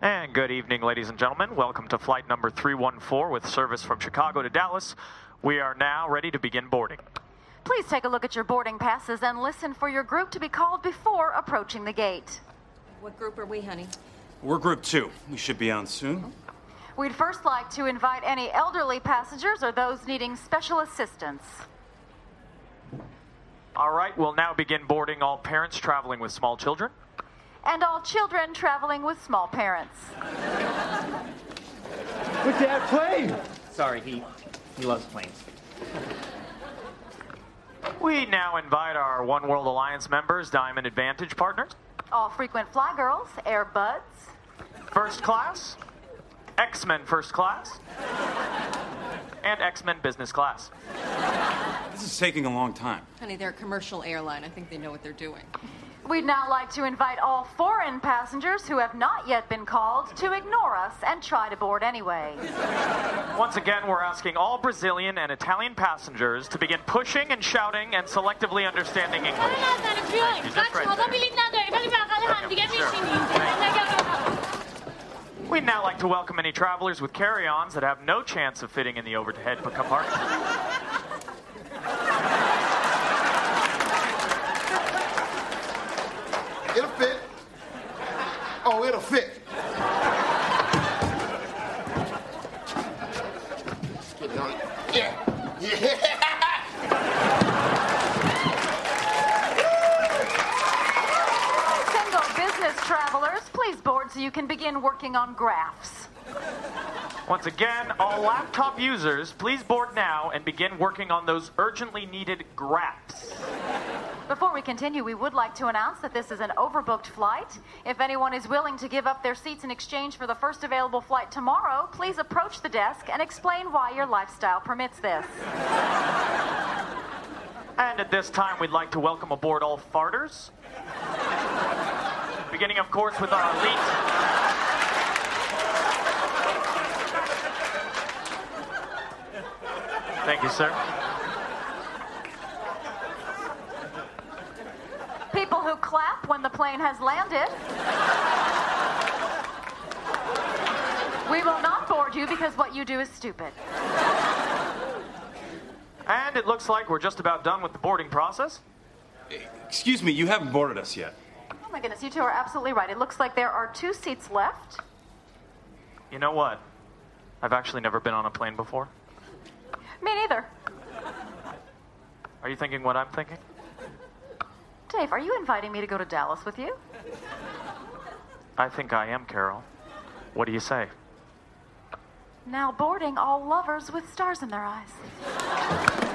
And good evening, ladies and gentlemen. Welcome to flight number 314 with service from Chicago to Dallas. We are now ready to begin boarding. Please take a look at your boarding passes and listen for your group to be called before approaching the gate. What group are we, honey? We're group two. We should be on soon. We'd first like to invite any elderly passengers or those needing special assistance. All right, we'll now begin boarding all parents traveling with small children. And all children traveling with small parents. With that plane! Sorry, he he loves planes. We now invite our One World Alliance members, Diamond Advantage partners, All frequent fly girls, Air Buds. First Class, X Men First Class, and X Men Business Class. This is taking a long time. Honey, they're a commercial airline. I think they know what they're doing. We'd now like to invite all foreign passengers who have not yet been called to ignore us and try to board anyway. Once again, we're asking all Brazilian and Italian passengers to begin pushing and shouting and selectively understanding English. You just read there. We'd now like to welcome any travelers with carry-ons that have no chance of fitting in the overhead compartment. It'll fit. Oh, it'll fit. Get it on. Yeah. Yeah. Single business travelers, please board so you can begin working on graphs. Once again, all laptop users, please board now and begin working on those urgently needed graphs. Before we continue, we would like to announce that this is an overbooked flight. If anyone is willing to give up their seats in exchange for the first available flight tomorrow, please approach the desk and explain why your lifestyle permits this. And at this time, we'd like to welcome aboard all farters. Beginning, of course, with our elite. Thank you, sir. People who clap when the plane has landed. We will not board you because what you do is stupid. And it looks like we're just about done with the boarding process. Excuse me, you haven't boarded us yet. Oh my goodness, you two are absolutely right. It looks like there are two seats left. You know what? I've actually never been on a plane before. Me neither. Are you thinking what I'm thinking? Dave, are you inviting me to go to Dallas with you? I think I am, Carol. What do you say? Now boarding all lovers with stars in their eyes.